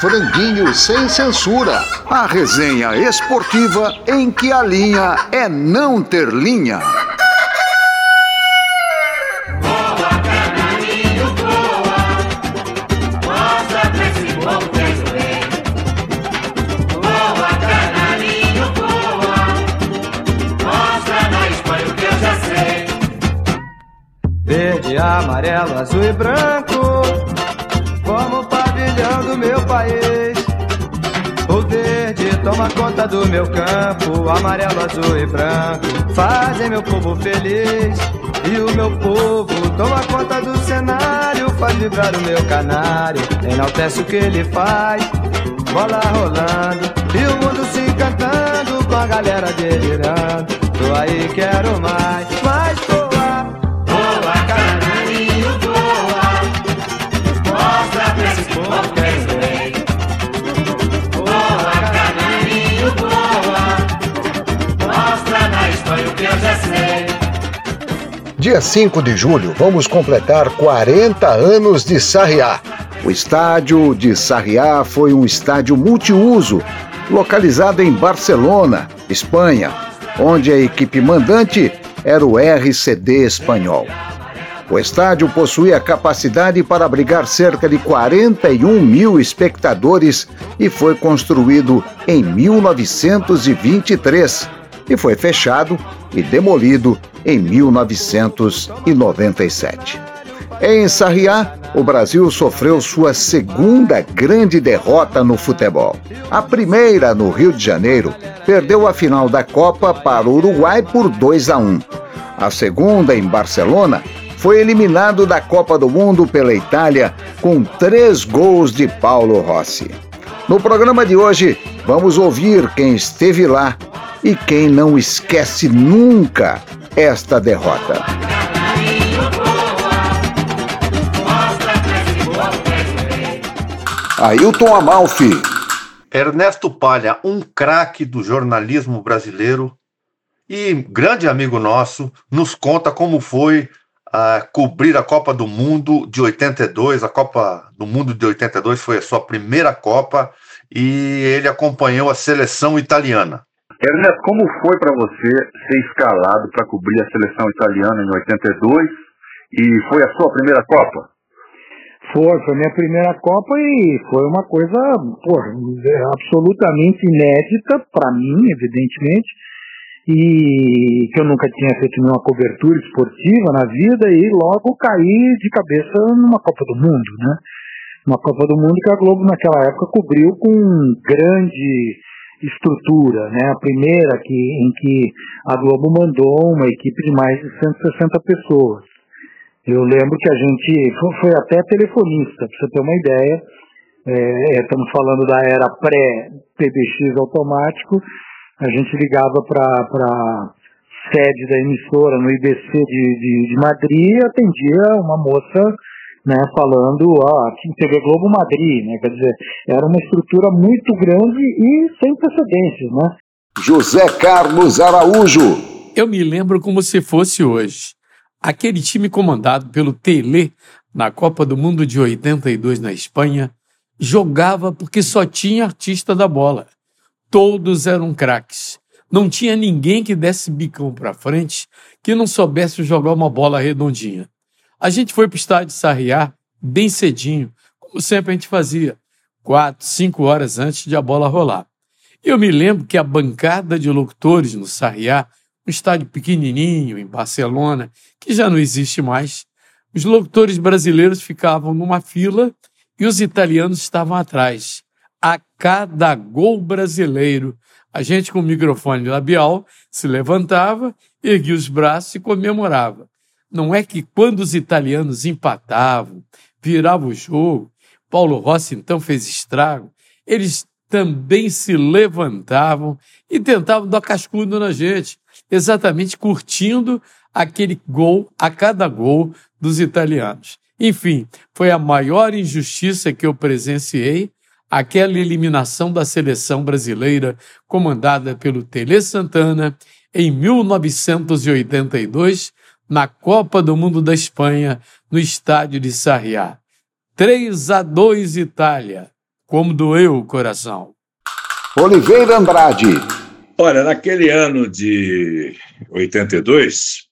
Franguinho sem censura. A resenha esportiva em que a linha é não ter linha. Verde, amarelo, azul e branco, país. O verde toma conta do meu campo, amarelo, azul e branco, fazem meu povo feliz. E o meu povo toma conta do cenário, faz vibrar o meu canário, enaltece o que ele faz. Bola rolando e o mundo se encantando com a galera delirando. Tô aí, quero mais, Dia 5 de julho, vamos completar 40 anos de Sarriá. O estádio de Sarriá foi um estádio multiuso, localizado em Barcelona, Espanha, onde a equipe mandante era o RCD espanhol. O estádio possuía capacidade para abrigar cerca de 41 mil espectadores e foi construído em 1923 e foi fechado e demolido em 1997. Em Sarriá, o Brasil sofreu sua segunda grande derrota no futebol. A primeira, no Rio de Janeiro, perdeu a final da Copa para o Uruguai por 2 a 1. A segunda, em Barcelona, foi eliminado da Copa do Mundo pela Itália com três gols de Paulo Rossi. No programa de hoje, vamos ouvir quem esteve lá e quem não esquece nunca esta derrota. Ailton Amalfi. Ernesto Palha, um craque do jornalismo brasileiro e grande amigo nosso, nos conta como foi uh, cobrir a Copa do Mundo de 82. A Copa do Mundo de 82 foi a sua primeira Copa e ele acompanhou a seleção italiana. Ernesto, como foi para você ser escalado para cobrir a seleção italiana em 82 e foi a sua primeira Copa? Foi, foi minha primeira Copa e foi uma coisa porra, absolutamente inédita para mim, evidentemente, e que eu nunca tinha feito nenhuma cobertura esportiva na vida e logo caí de cabeça numa Copa do Mundo, né? Uma Copa do Mundo que a Globo naquela época cobriu com grande estrutura, né? A primeira que, em que a Globo mandou uma equipe de mais de 160 pessoas. Eu lembro que a gente foi, até telefonista, para você ter uma ideia. É, estamos falando da era pré-PBX automático. A gente ligava para sede da emissora no IBC de, de, de Madrid e atendia uma moça né, falando ó, aqui em TV Globo Madrid, né, quer dizer, era uma estrutura muito grande e sem precedentes, né. José Carlos Araújo. Eu me lembro como se fosse hoje. Aquele time comandado pelo Tele na Copa do Mundo de 82 na Espanha jogava porque só tinha artista da bola. Todos eram craques. Não tinha ninguém que desse bicão para frente que não soubesse jogar uma bola redondinha. A gente foi para o estádio Sarriá bem cedinho, como sempre a gente fazia, quatro, cinco horas antes de a bola rolar. Eu me lembro que a bancada de locutores no Sarriá, um estádio pequenininho em Barcelona, que já não existe mais, os locutores brasileiros ficavam numa fila e os italianos estavam atrás. A cada gol brasileiro, a gente com o microfone labial se levantava, erguia os braços e comemorava. Não é que quando os italianos empatavam, viravam o jogo, Paulo Rossi então fez estrago, eles também se levantavam e tentavam dar cascudo na gente, exatamente curtindo aquele gol a cada gol dos italianos. Enfim, foi a maior injustiça que eu presenciei, aquela eliminação da seleção brasileira comandada pelo Tele Santana em 1982, na Copa do Mundo da Espanha, no estádio de Sarriá. 3 a 2 Itália. como doeu o coração. Oliveira Andrade. Olha, naquele ano de 82,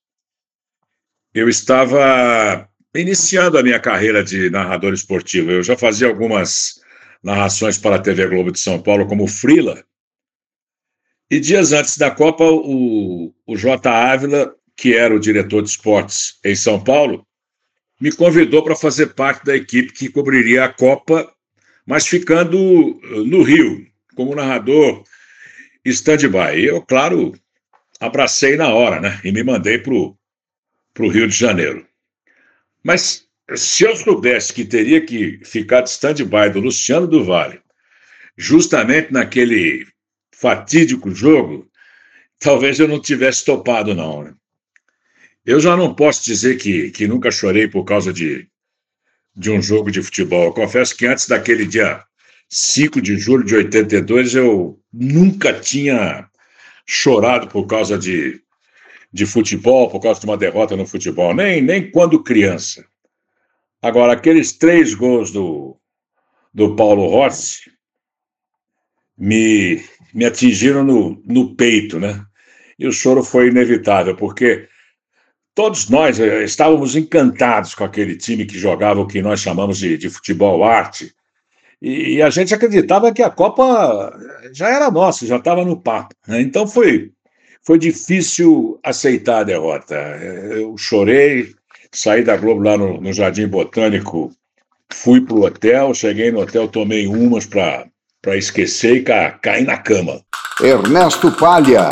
eu estava iniciando a minha carreira de narrador esportivo. Eu já fazia algumas narrações para a TV Globo de São Paulo como frila. E dias antes da Copa, o, o J. Ávila, que era o diretor de esportes em São Paulo, me convidou para fazer parte da equipe que cobriria a Copa, mas ficando uh, no Rio, como narrador stand-by. Eu, claro, abracei na hora, né? E me mandei para o Rio de Janeiro. Mas se eu soubesse que teria que ficar de stand-by do Luciano do Vale, justamente naquele fatídico jogo, talvez eu não tivesse topado, não. Né? Eu já não posso dizer que, que nunca chorei por causa de, de um jogo de futebol. Eu confesso que antes daquele dia 5 de julho de 82, eu nunca tinha chorado por causa de, de futebol, por causa de uma derrota no futebol, nem, nem quando criança. Agora, aqueles três gols do, do Paulo Rossi me, me atingiram no, no peito, né? E o choro foi inevitável, porque todos nós eh, estávamos encantados com aquele time que jogava o que nós chamamos de, de futebol arte. E, e, a gente acreditava que a Copa já era nossa, já estava no papo. Né? Então foi, foi difícil aceitar a derrota. Eu chorei, saí da Globo lá no, no Jardim Botânico, fui para o hotel, cheguei no hotel, tomei umas para esquecer e ca, cair na cama. Ernesto Palha.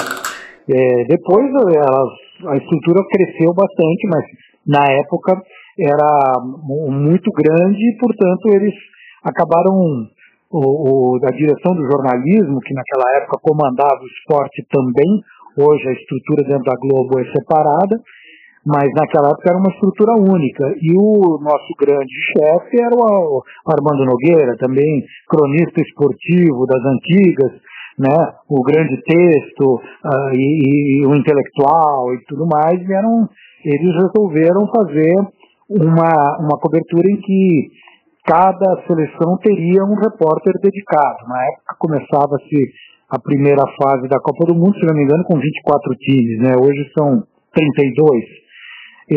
É, depois elas a estrutura cresceu bastante, mas na época era muito grande e, portanto, eles acabaram. O, o, a direção do jornalismo, que naquela época comandava o esporte também, hoje a estrutura dentro da Globo é separada, mas naquela época era uma estrutura única. E o nosso grande chefe era o Armando Nogueira, também cronista esportivo das antigas, né, o grande texto uh, e, e, o intelectual e tudo mais, eram, eles resolveram fazer uma, uma cobertura em que cada seleção teria um repórter dedicado. Na época começava-se a primeira fase da Copa do Mundo, se não me engano, com 24 times, né? hoje são 32. É,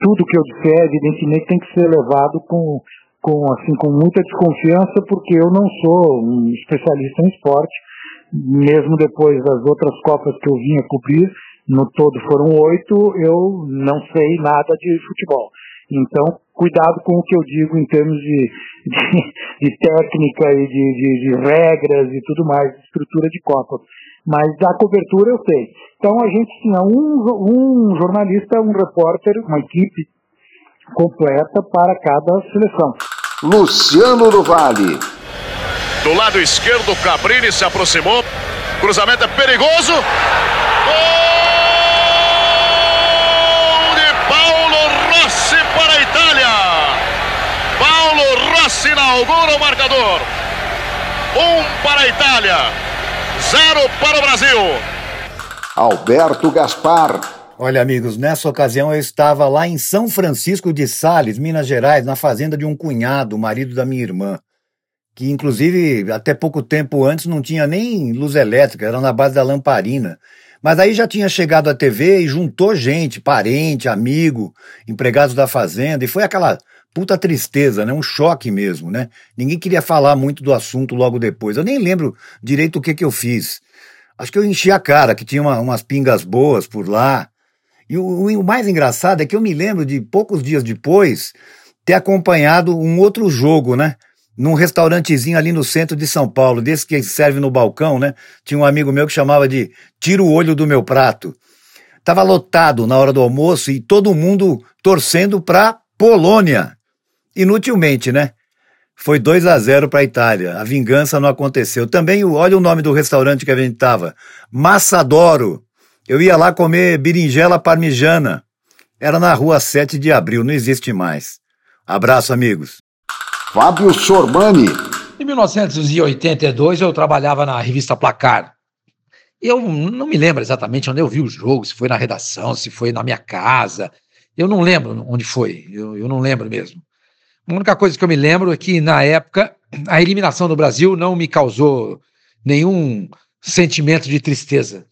tudo que eu disser, evidentemente, tem que ser levado com com, assim, com muita desconfiança, porque eu não sou um especialista em esporte, mesmo depois das outras Copas que eu vinha cobrir, no todo foram oito, eu não sei nada de futebol. Então, cuidado com o que eu digo em termos de, de, de técnica e de, de, de, regras e tudo mais, estrutura de Copa. Mas da cobertura eu sei. Então a gente tinha um, um jornalista, um repórter, uma equipe completa para cada seleção. Luciano do Vale. Do lado esquerdo, Cabrini se aproximou. Cruzamento é perigoso. Gol de Paulo Rossi para a Itália. Paulo Rossi inaugura o marcador. Um para a Itália, zero para o Brasil. Alberto Gaspar. Olha, amigos, nessa ocasião eu estava lá em São Francisco de Sales, Minas Gerais, na fazenda de um cunhado, marido da minha irmã, que inclusive até pouco tempo antes não tinha nem luz elétrica, era na base da lamparina. Mas aí já tinha chegado a TV e juntou gente, parente, amigo, empregados da fazenda, e foi aquela puta tristeza, né? Um choque mesmo, né? Ninguém queria falar muito do assunto logo depois. Eu nem lembro direito o que que eu fiz. Acho que eu enchi a cara, que tinha uma, umas pingas boas por lá. E o, o mais engraçado é que eu me lembro de poucos dias depois ter acompanhado um outro jogo, né? Num restaurantezinho ali no centro de São Paulo, desse que serve no balcão, né? Tinha um amigo meu que chamava de Tira o olho do meu prato. Tava lotado na hora do almoço e todo mundo torcendo pra Polônia. Inutilmente, né? Foi 2 a 0 para a Itália. A vingança não aconteceu. Também, olha o nome do restaurante que a gente tava. Massadoro. Eu ia lá comer berinjela parmijana. Era na rua 7 de abril, não existe mais. Abraço, amigos. Fábio Sormani. Em 1982 eu trabalhava na revista Placar. Eu não me lembro exatamente onde eu vi o jogo, se foi na redação, se foi na minha casa. Eu não lembro onde foi, eu, eu não lembro mesmo. A única coisa que eu me lembro é que, na época, a eliminação do Brasil não me causou nenhum sentimento de tristeza,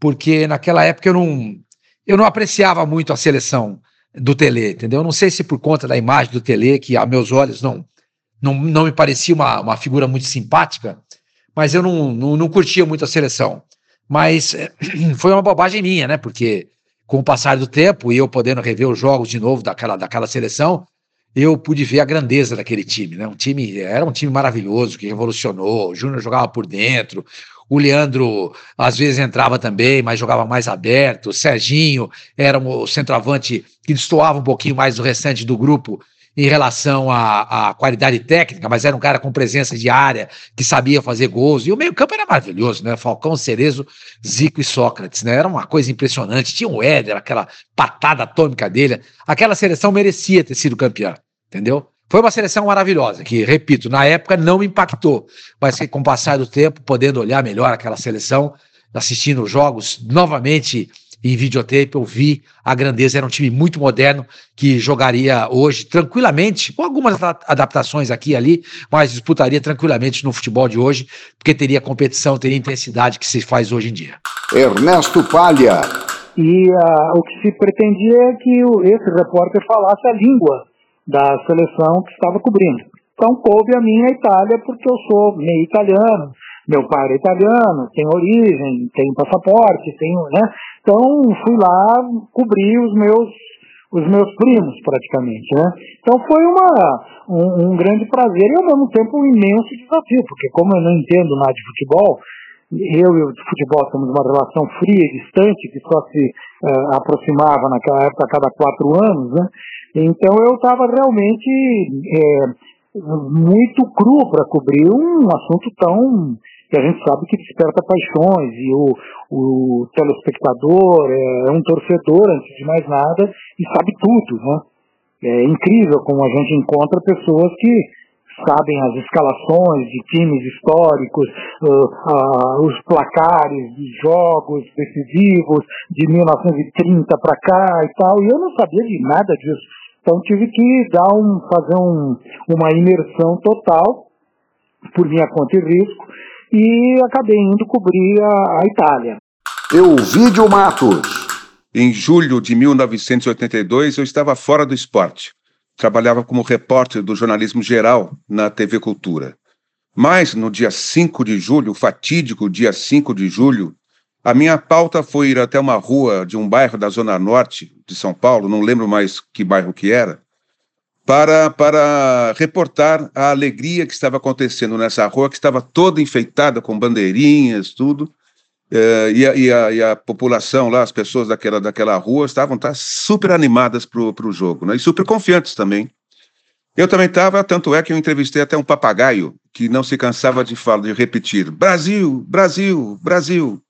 porque naquela época eu não, eu não apreciava muito a seleção do Tele, entendeu? Não sei se por conta da imagem do Tele, que a meus olhos não, não, não me parecia uma, uma figura muito simpática, mas eu não, não, não curtia muito a seleção. Mas foi uma bobagem minha, né? Porque com o passar do tempo e eu podendo rever os jogos de novo daquela, daquela seleção, eu pude ver a grandeza daquele time, né? Um time era um time maravilhoso que revolucionou. O Júnior jogava por dentro, o Leandro às vezes entrava também, mas jogava mais aberto. O Serginho era o centroavante que destoava um pouquinho mais do restante do grupo em relação à, à, qualidade técnica, mas era um cara com presença de área, que sabia fazer gols. E o meio-campo era maravilhoso, né? Falcão, Cerezo, Zico e Sócrates, né? Era uma coisa impressionante. Tinha o Éder, aquela patada atômica dele. Aquela seleção merecia ter sido campeã, entendeu? Foi uma seleção maravilhosa, que, repito, na época não me impactou, mas que com o passar do tempo, podendo olhar melhor aquela seleção, assistindo os jogos novamente em videotape, eu vi a grandeza. Era um time muito moderno que jogaria hoje tranquilamente, com algumas adaptações aqui e ali, mas disputaria tranquilamente no futebol de hoje, porque teria competição, teria intensidade que se faz hoje em dia. Ernesto Palha. E uh, o que se pretendia é que esse repórter falasse a língua da seleção que estava cobrindo. Então coube a minha Itália porque eu sou meio italiano, meu pai era italiano, tem origem, tem passaporte, tenho, né? Então fui lá cobrir os meus os meus primos praticamente, né? Então foi uma um, um, grande prazer e ao mesmo tempo um imenso desafio, porque como eu não entendo nada de futebol, eu e o futebol temos uma relação fria e distante que só se uh, aproximava naquela época a cada quatro anos, né? Então eu estava realmente é, muito cru para cobrir um assunto tão que a gente sabe que desperta paixões e o, o telespectador é um torcedor antes de mais nada e sabe tudo, né? É incrível como a gente encontra pessoas que sabem as escalações de times históricos, uh, uh, os placares de jogos decisivos de 1930 para cá e tal, e eu não sabia de nada disso. Então tive que dar um, fazer um, uma imersão total por minha conta e risco e acabei indo cobrir a, a Itália. Euvídio Matos. Em julho de 1982 eu estava fora do esporte. Trabalhava como repórter do jornalismo geral na TV Cultura. Mas no dia 5 de julho, fatídico dia 5 de julho, a minha pauta foi ir até uma rua de um bairro da Zona Norte de São Paulo, não lembro mais que bairro que era, para, para reportar a alegria que estava acontecendo nessa rua, que estava toda enfeitada com bandeirinhas, tudo. É, e, a, e, a, e, a, população lá, as pessoas daquela, daquela rua, estavam tá, super animadas para o jogo, né? e super confiantes também. Eu também estava, tanto é que eu entrevistei até um papagaio que não se cansava de falar, de repetir: Brasil, Brasil, Brasil.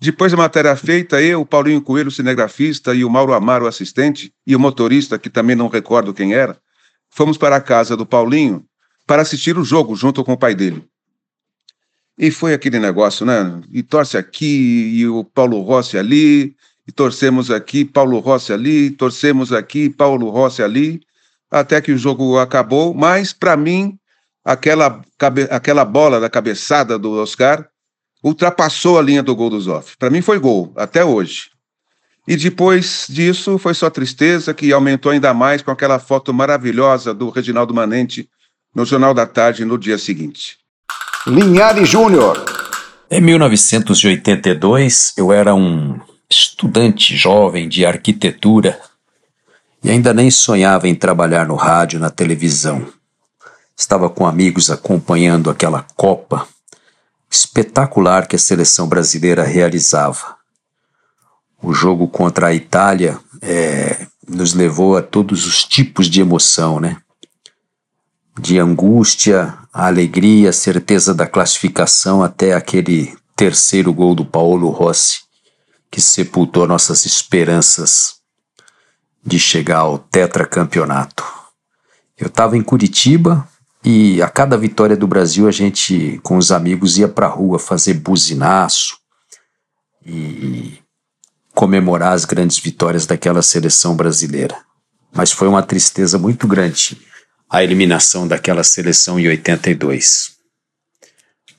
Depois da matéria feita, eu, Paulinho Coelho, cinegrafista, e o Mauro Amaro, assistente, e o motorista, que também não recordo quem era, fomos para a casa do Paulinho para assistir o jogo junto com o pai dele. E foi aquele negócio, né? E torce aqui, e o Paulo Rossi ali, e torcemos aqui, Paulo Rossi ali, torcemos aqui, Paulo Rossi ali, até que o jogo acabou. Mas, para mim, aquela, aquela bola da cabeçada do Oscar ultrapassou a linha do gol do Zoff. Para mim foi gol, até hoje. E depois disso foi só tristeza, que aumentou ainda mais com aquela foto maravilhosa do Reginaldo Manente no Jornal da Tarde no dia seguinte. Linhares Júnior. Em 1982, eu era um estudante jovem de arquitetura e ainda nem sonhava em trabalhar no rádio, na televisão. Estava com amigos acompanhando aquela Copa espetacular que a seleção brasileira realizava. O jogo contra a Itália é, nos levou a todos os tipos de emoção, né? De angústia, a alegria, a certeza da classificação até aquele terceiro gol do Paulo Rossi, que sepultou nossas esperanças de chegar ao tetracampeonato. Eu estava em Curitiba, e a cada vitória do Brasil, a gente, com os amigos, ia para a rua fazer buzinaço e comemorar as grandes vitórias daquela seleção brasileira. Mas foi uma tristeza muito grande a eliminação daquela seleção em 82.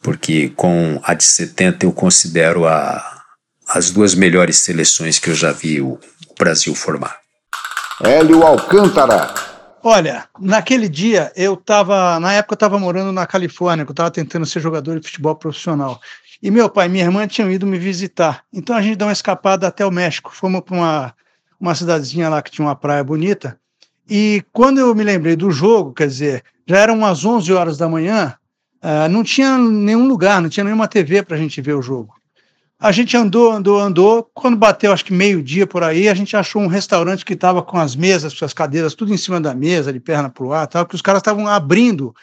Porque com a de 70 eu considero a, as duas melhores seleções que eu já vi o, o Brasil formar. Hélio Alcântara. Olha, naquele dia eu estava, na época eu estava morando na Califórnia, eu estava tentando ser jogador de futebol profissional. E meu pai e minha irmã tinham ido me visitar. Então a gente deu uma escapada até o México. Fomos para uma, uma cidadezinha lá que tinha uma praia bonita. E quando eu me lembrei do jogo, quer dizer, já eram umas 11 horas da manhã, uh, não tinha nenhum lugar, não tinha nenhuma TV para a gente ver o jogo. A gente andou, andou, andou. Quando bateu, acho que meio-dia por aí, a gente achou um restaurante que estava com as mesas, com as cadeiras, tudo em cima da mesa, de perna para o ar, tal, que os caras estavam abrindo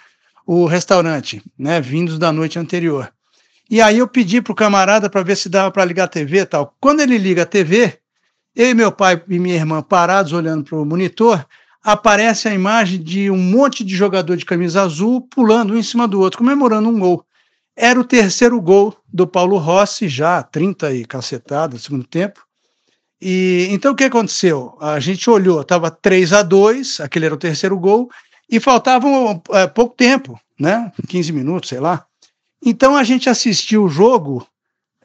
o restaurante, né, vindos da noite anterior. E aí eu pedi para o camarada para ver se dava para ligar a TV tal. Quando ele liga a TV, eu e meu pai e minha irmã parados olhando para o monitor, aparece a imagem de um monte de jogador de camisa azul pulando um em cima do outro, comemorando um gol. Era o terceiro gol do Paulo Rossi, já 30 e cacetada no segundo tempo. E então o que aconteceu? A gente olhou, estava 3 a 2 aquele era o terceiro gol, e faltavam é, pouco tempo, né? 15 minutos, sei lá. Então a gente assistiu o jogo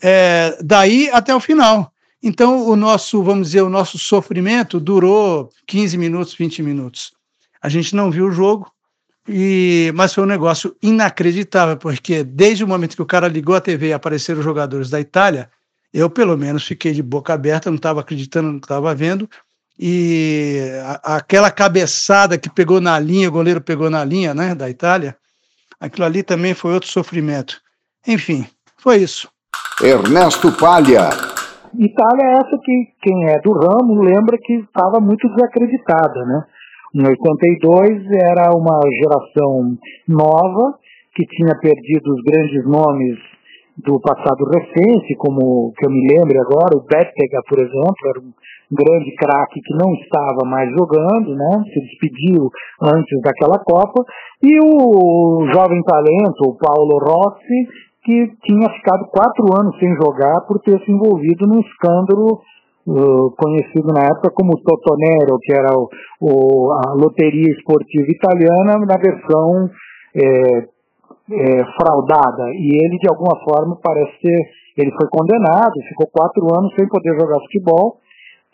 é, daí até o final. Então o nosso, vamos dizer, o nosso sofrimento durou 15 minutos, 20 minutos. A gente não viu o jogo, e, mas foi um negócio inacreditável, porque desde o momento que o cara ligou a TV e apareceram os jogadores da Itália, eu pelo menos fiquei de boca aberta, não estava acreditando no que estava vendo. E a, aquela cabeçada que pegou na linha, o goleiro pegou na linha né, da Itália, aquilo ali também foi outro sofrimento. Enfim, foi isso. Ernesto Palha. Itália é essa que quem é do ramo lembra que estava muito desacreditada, né? Em 82 era uma geração nova que tinha perdido os grandes nomes do passado recente, como que eu me lembro agora, o Bettega, por exemplo, era um grande craque que não estava mais jogando, né? Se despediu antes daquela Copa, e o jovem talento, o Paulo Rossi, que tinha ficado quatro anos sem jogar por ter se envolvido num escândalo uh, conhecido na época como Totonero, que era o, o, a loteria esportiva italiana na versão é, é, fraudada. E ele, de alguma forma, parece ter. Ele foi condenado, ficou quatro anos sem poder jogar futebol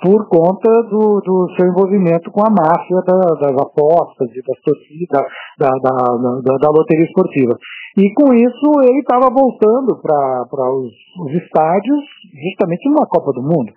por conta do, do seu envolvimento com a máfia da, das apostas e das torcidas, da, da, da, da, loteria esportiva. E com isso ele estava voltando para os, os estádios justamente numa Copa do Mundo,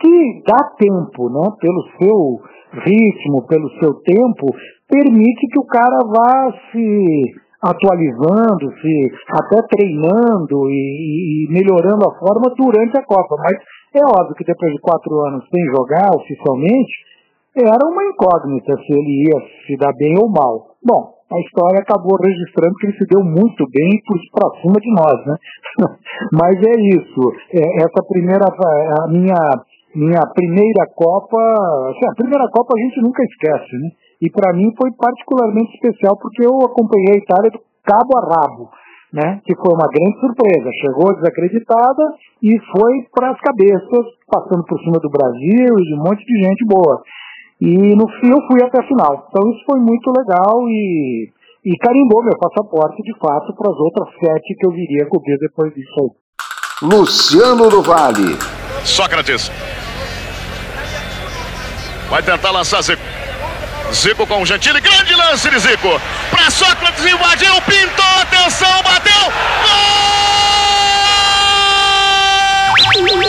que dá tempo, né, pelo seu ritmo, pelo seu tempo, permite que o cara vá se atualizando, se até treinando e, e, melhorando a forma durante a Copa. Mas é óbvio que depois de quatro anos sem jogar oficialmente, era uma incógnita se ele ia se dar bem ou mal. Bom, a história acabou registrando que ele se deu muito bem por cima de nós, né? Mas é isso. É, essa primeira, a minha, minha primeira Copa, assim, a primeira Copa a gente nunca esquece, né? E para mim foi particularmente especial porque eu acompanhei a Itália do cabo a rabo né, que foi uma grande surpresa. Chegou desacreditada e foi para as cabeças, passando por cima do Brasil e de um monte de gente boa. E no fim eu fui até a final. Então isso foi muito legal e, e carimbou meu passaporte de fato para as outras sete que eu viria cobrir depois disso aí. Luciano do Vale. Sócrates. Vai tentar lançar Zico. Zico com o Gentili, grande lance de Zico. Para Sócrates, invadiu, pintou, atenção, bateu. Gol!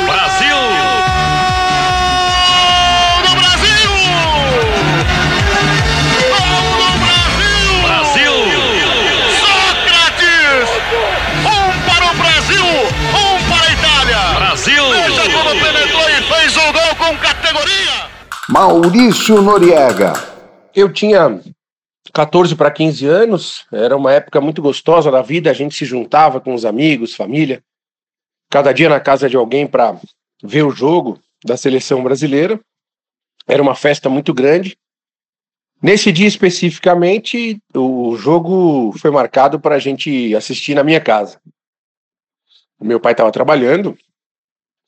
Brasil! Do Brasil! Gol do Brasil! Brasil! Sócrates! Um para o Brasil, um para a Itália. Brasil! Veja como penetrou e fez o gol com categoria. Maurício Noriega. Eu tinha 14 para 15 anos, era uma época muito gostosa da vida, a gente se juntava com os amigos, família, cada dia na casa de alguém para ver o jogo da seleção brasileira. Era uma festa muito grande. Nesse dia especificamente, o jogo foi marcado para a gente assistir na minha casa. O meu pai estava trabalhando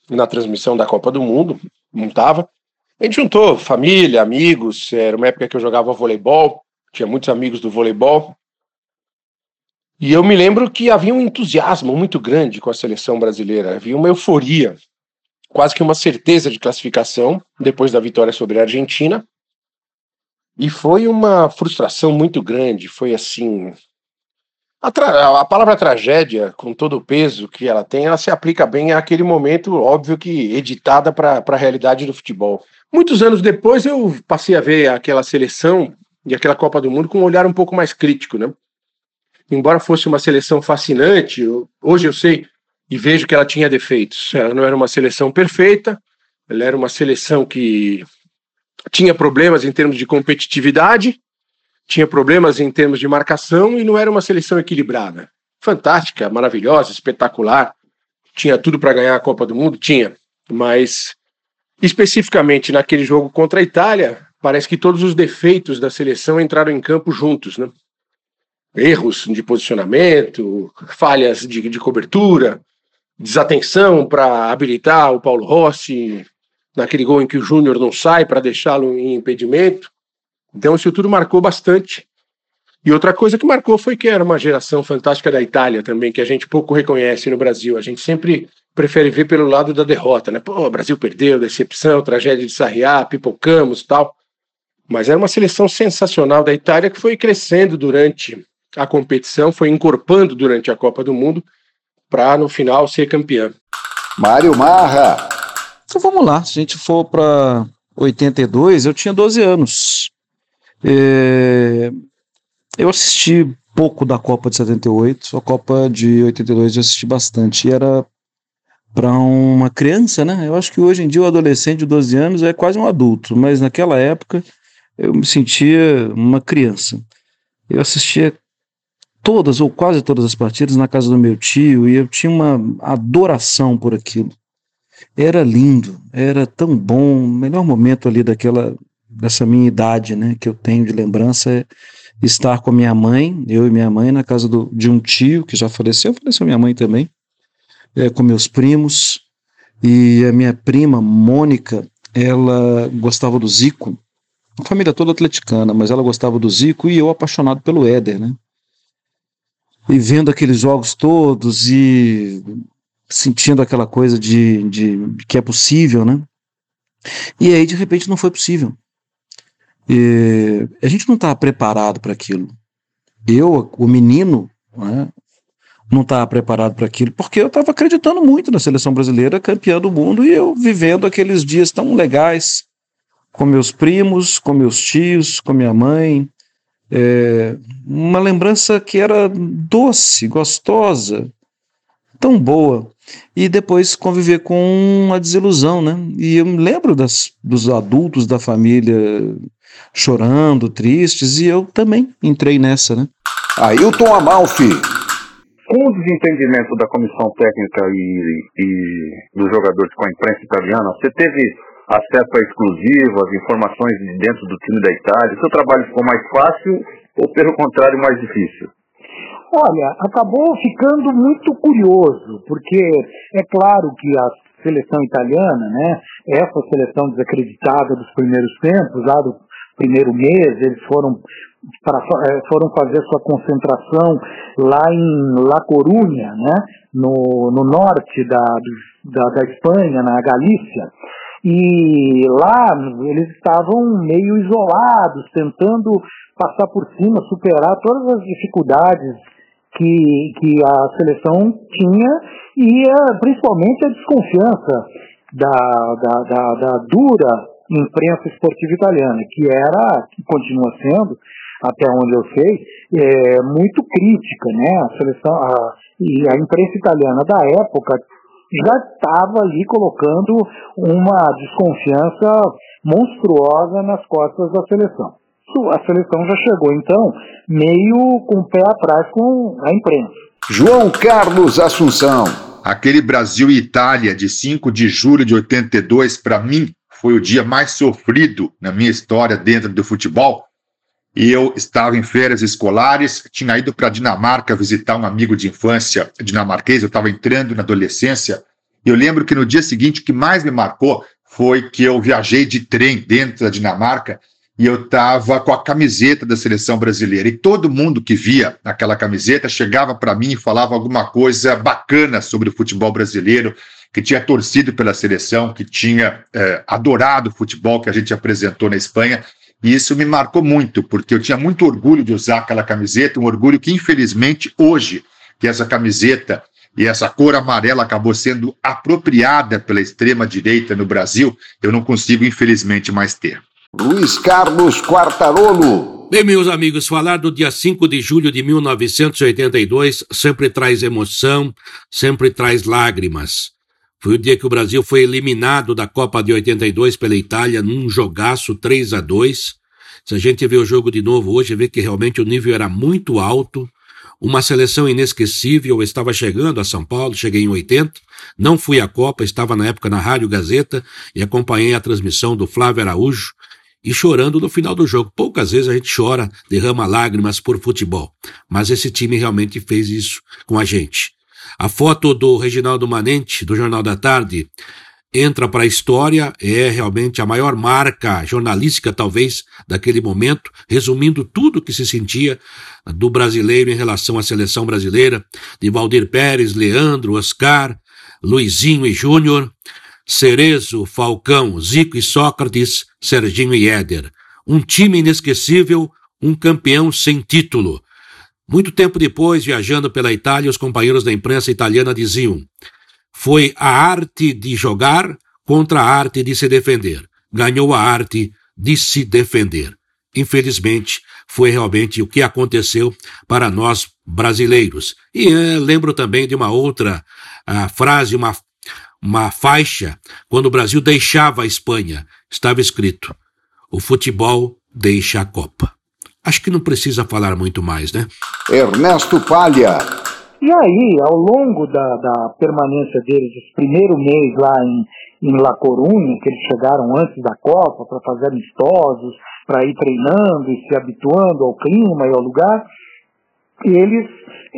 na transmissão da Copa do Mundo, não estava. A gente juntou família, amigos, era uma época que eu jogava voleibol, tinha muitos amigos do voleibol. E eu me lembro que havia um entusiasmo muito grande com a seleção brasileira, havia uma euforia, quase que uma certeza de classificação depois da vitória sobre a Argentina. E foi uma frustração muito grande, foi assim. A, a, palavra tragédia, com todo o peso que ela tem, ela se aplica bem àquele momento, óbvio que editada para a realidade do futebol. Muitos anos depois eu passei a ver aquela seleção e aquela Copa do Mundo com um olhar um pouco mais crítico, né? Embora fosse uma seleção fascinante, hoje eu sei e vejo que ela tinha defeitos. Ela não era uma seleção perfeita, ela era uma seleção que tinha problemas em termos de competitividade, tinha problemas em termos de marcação e não era uma seleção equilibrada. Fantástica, maravilhosa, espetacular. Tinha tudo para ganhar a Copa do Mundo? Tinha. Mas, especificamente naquele jogo contra a Itália, parece que todos os defeitos da seleção entraram em campo juntos, né? Erros de posicionamento, falhas de, de cobertura, desatenção para habilitar o Paulo Rossi, naquele gol em que o Júnior não sai para deixá-lo em impedimento. Então isso tudo marcou bastante. E outra coisa que marcou foi que era uma geração fantástica da Itália também, que a gente pouco reconhece no Brasil. A gente sempre prefere ver pelo lado da derrota, né? Pô, o Brasil perdeu, decepção, tragédia de Sarriá, pipocamos tal. Mas era uma seleção sensacional da Itália que foi crescendo durante a competição, foi encorpando durante a Copa do Mundo para no final ser campeã. Mário Marra, então vamos lá, se a gente for para 82, eu tinha 12 anos. É, eu assisti pouco da Copa de 78, a Copa de 82 eu assisti bastante. E era para uma criança, né? Eu acho que hoje em dia o adolescente de 12 anos é quase um adulto, mas naquela época eu me sentia uma criança. Eu assistia todas ou quase todas as partidas na casa do meu tio e eu tinha uma adoração por aquilo. Era lindo, era tão bom, o melhor momento ali daquela dessa minha idade, né, que eu tenho de lembrança é estar com minha mãe, eu e minha mãe na casa do, de um tio que já faleceu, faleceu minha mãe também, é, com meus primos e a minha prima Mônica, ela gostava do Zico, a família toda atleticana, mas ela gostava do Zico e eu apaixonado pelo Éder, né? E vendo aqueles jogos todos e sentindo aquela coisa de, de, de que é possível, né? E aí, de repente, não foi possível. E a gente não estava preparado para aquilo. Eu, o menino, né, não estava preparado para aquilo, porque eu estava acreditando muito na seleção brasileira, campeã do mundo, e eu vivendo aqueles dias tão legais com meus primos, com meus tios, com minha mãe. É, uma lembrança que era doce, gostosa, tão boa e depois conviver com a desilusão, né? E eu me lembro das, dos adultos da família chorando, tristes, e eu também entrei nessa, né? Ailton Amalfi. Com o desentendimento da comissão técnica e, e dos jogadores com a imprensa italiana, você teve acesso a exclusivas, informações de dentro do time da Itália? Seu trabalho ficou mais fácil ou, pelo contrário, mais difícil? Olha, acabou ficando muito curioso, porque é claro que a seleção italiana, né, essa seleção desacreditada dos primeiros tempos, lá do primeiro mês, eles foram para, eh, foram fazer sua concentração lá em La Coruña, né, no, no norte da, da, da Espanha, na Galícia, e lá eles estavam meio isolados, tentando passar por cima, superar todas as dificuldades que, que a seleção tinha e a, principalmente a desconfiança da, da, da, da dura imprensa esportiva italiana, que era, que continua sendo, até onde eu sei, é, muito crítica, né? A seleção, a, e a imprensa italiana da época já estava ali colocando uma desconfiança monstruosa nas costas da seleção a seleção já chegou, então, meio com o pé atrás com a imprensa. João Carlos Assunção. Aquele Brasil e Itália de 5 de julho de 82, para mim, foi o dia mais sofrido na minha história dentro do futebol. E eu estava em férias escolares, tinha ido para a Dinamarca visitar um amigo de infância dinamarquês, eu estava entrando na adolescência. E eu lembro que no dia seguinte, o que mais me marcou foi que eu viajei de trem dentro da Dinamarca e eu estava com a camiseta da seleção brasileira. E todo mundo que via aquela camiseta chegava para mim e falava alguma coisa bacana sobre o futebol brasileiro, que tinha torcido pela seleção, que tinha é, adorado o futebol que a gente apresentou na Espanha. E isso me marcou muito, porque eu tinha muito orgulho de usar aquela camiseta, um orgulho que, infelizmente, hoje, que essa camiseta e essa cor amarela acabou sendo apropriada pela extrema-direita no Brasil, eu não consigo, infelizmente, mais ter. Luiz Carlos Quartarolo. Bem, meus amigos, falar do dia 5 de julho de 1982 sempre traz emoção, sempre traz lágrimas. Foi o dia que o Brasil foi eliminado da Copa de 82 pela Itália num jogaço 3 a 2. Se a gente vê o jogo de novo hoje, vê que realmente o nível era muito alto. Uma seleção inesquecível. Estava chegando a São Paulo, cheguei em 80. Não fui à Copa, estava na época na Rádio Gazeta e acompanhei a transmissão do Flávio Araújo e chorando no final do jogo. Poucas vezes a gente chora, derrama lágrimas por futebol, mas esse time realmente fez isso com a gente. A foto do Reginaldo Manente, do Jornal da Tarde, entra para a história, é realmente a maior marca jornalística, talvez, daquele momento, resumindo tudo que se sentia do brasileiro em relação à seleção brasileira, de Valdir Pérez, Leandro, Oscar, Luizinho e Júnior, Cerezo, Falcão, Zico e Sócrates, Serginho e Éder. Um time inesquecível, um campeão sem título. Muito tempo depois, viajando pela Itália, os companheiros da imprensa italiana diziam: foi a arte de jogar contra a arte de se defender. Ganhou a arte de se defender. Infelizmente, foi realmente o que aconteceu para nós brasileiros. E eh, lembro também de uma outra ah, frase, uma, uma faixa, quando o Brasil deixava a Espanha. Estava escrito: o futebol deixa a Copa. Acho que não precisa falar muito mais, né? Ernesto Palha. E aí, ao longo da, da permanência deles, esse primeiro mês lá em, em La Coruña, que eles chegaram antes da Copa para fazer amistosos, para ir treinando e se habituando ao clima e ao lugar, eles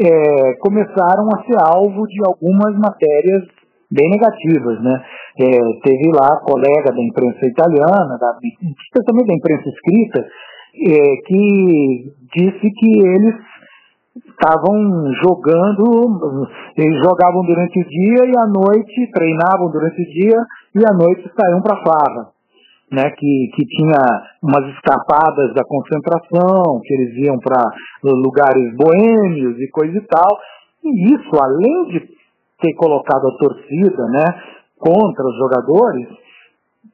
é, começaram a ser alvo de algumas matérias bem negativas, né? É, teve lá colega da imprensa italiana, da, especialmente da imprensa escrita, é, que disse que eles estavam jogando, eles jogavam durante o dia e à noite, treinavam durante o dia e à noite saíam para a farra. Né, que, que tinha umas escapadas da concentração, que eles iam para lugares boêmios e coisa e tal. E isso, além de ter colocado a torcida né, contra os jogadores,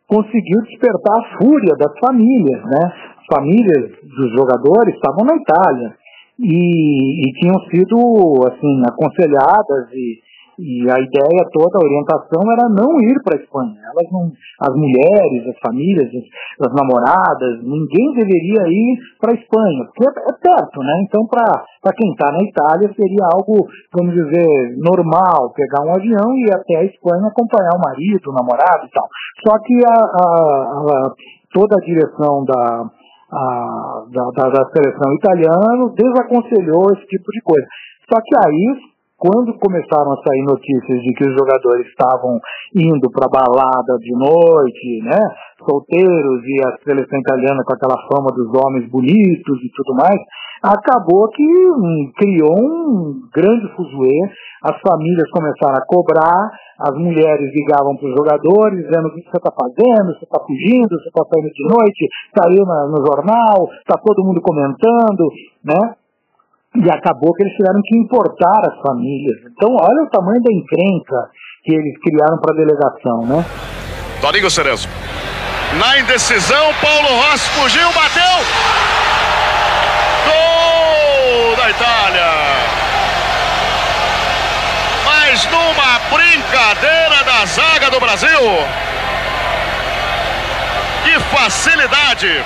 conseguiu despertar a fúria das famílias, né? Famílias dos jogadores estavam na Itália e, e tinham sido assim aconselhadas e, e a ideia toda, a orientação era não ir para a Espanha. Elas não, as mulheres, as famílias, as, as namoradas, ninguém deveria ir para a Espanha, porque é, é, perto, né? Então, para quem está na Itália, seria algo, vamos dizer, normal, pegar um avião e ir até a Espanha acompanhar o marido, o namorado e tal. Só que a, a, a toda a direção da, a, da, da, da, seleção italiana desaconselhou esse tipo de coisa. Só que aí, quando começaram a sair notícias de que os jogadores estavam indo para balada de noite, né, solteiros e a seleção italiana com aquela fama dos homens bonitos e tudo mais, acabou que hum, criou um grande fuzuê, as famílias começaram a cobrar, as mulheres ligavam para os jogadores, dizendo o que você está fazendo, você está fugindo, você está saindo de noite, saiu na, no jornal, está todo mundo comentando, né? E acabou que eles tiveram que importar as famílias. Então, olha o tamanho da encrenca que eles criaram para a delegação, né? Doringo Cerezo. Na indecisão, Paulo Rossi fugiu, bateu! Itália. Mas numa brincadeira da zaga do Brasil. Que facilidade!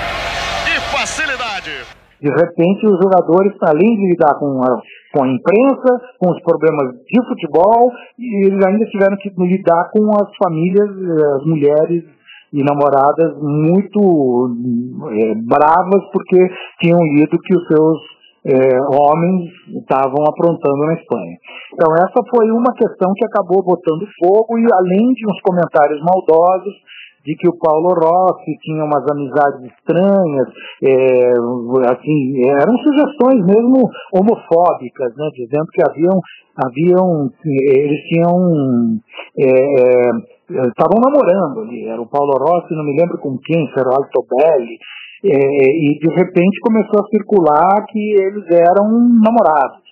Que facilidade! De repente, os jogadores, além de lidar com a, com a imprensa, com os problemas de futebol, eles ainda tiveram que lidar com as famílias, as mulheres e namoradas muito é, bravas porque tinham lido que os seus é, homens estavam aprontando na Espanha. Então essa foi uma questão que acabou botando fogo e além de uns comentários maldosos, de que o Paulo Rossi tinha umas amizades estranhas, é, assim, eram sugestões mesmo homofóbicas, né, dizendo que haviam, haviam eles tinham é, é, estavam namorando ali, era o Paulo Rossi, não me lembro com quem, se era o Alto Belli, e de repente começou a circular que eles eram namorados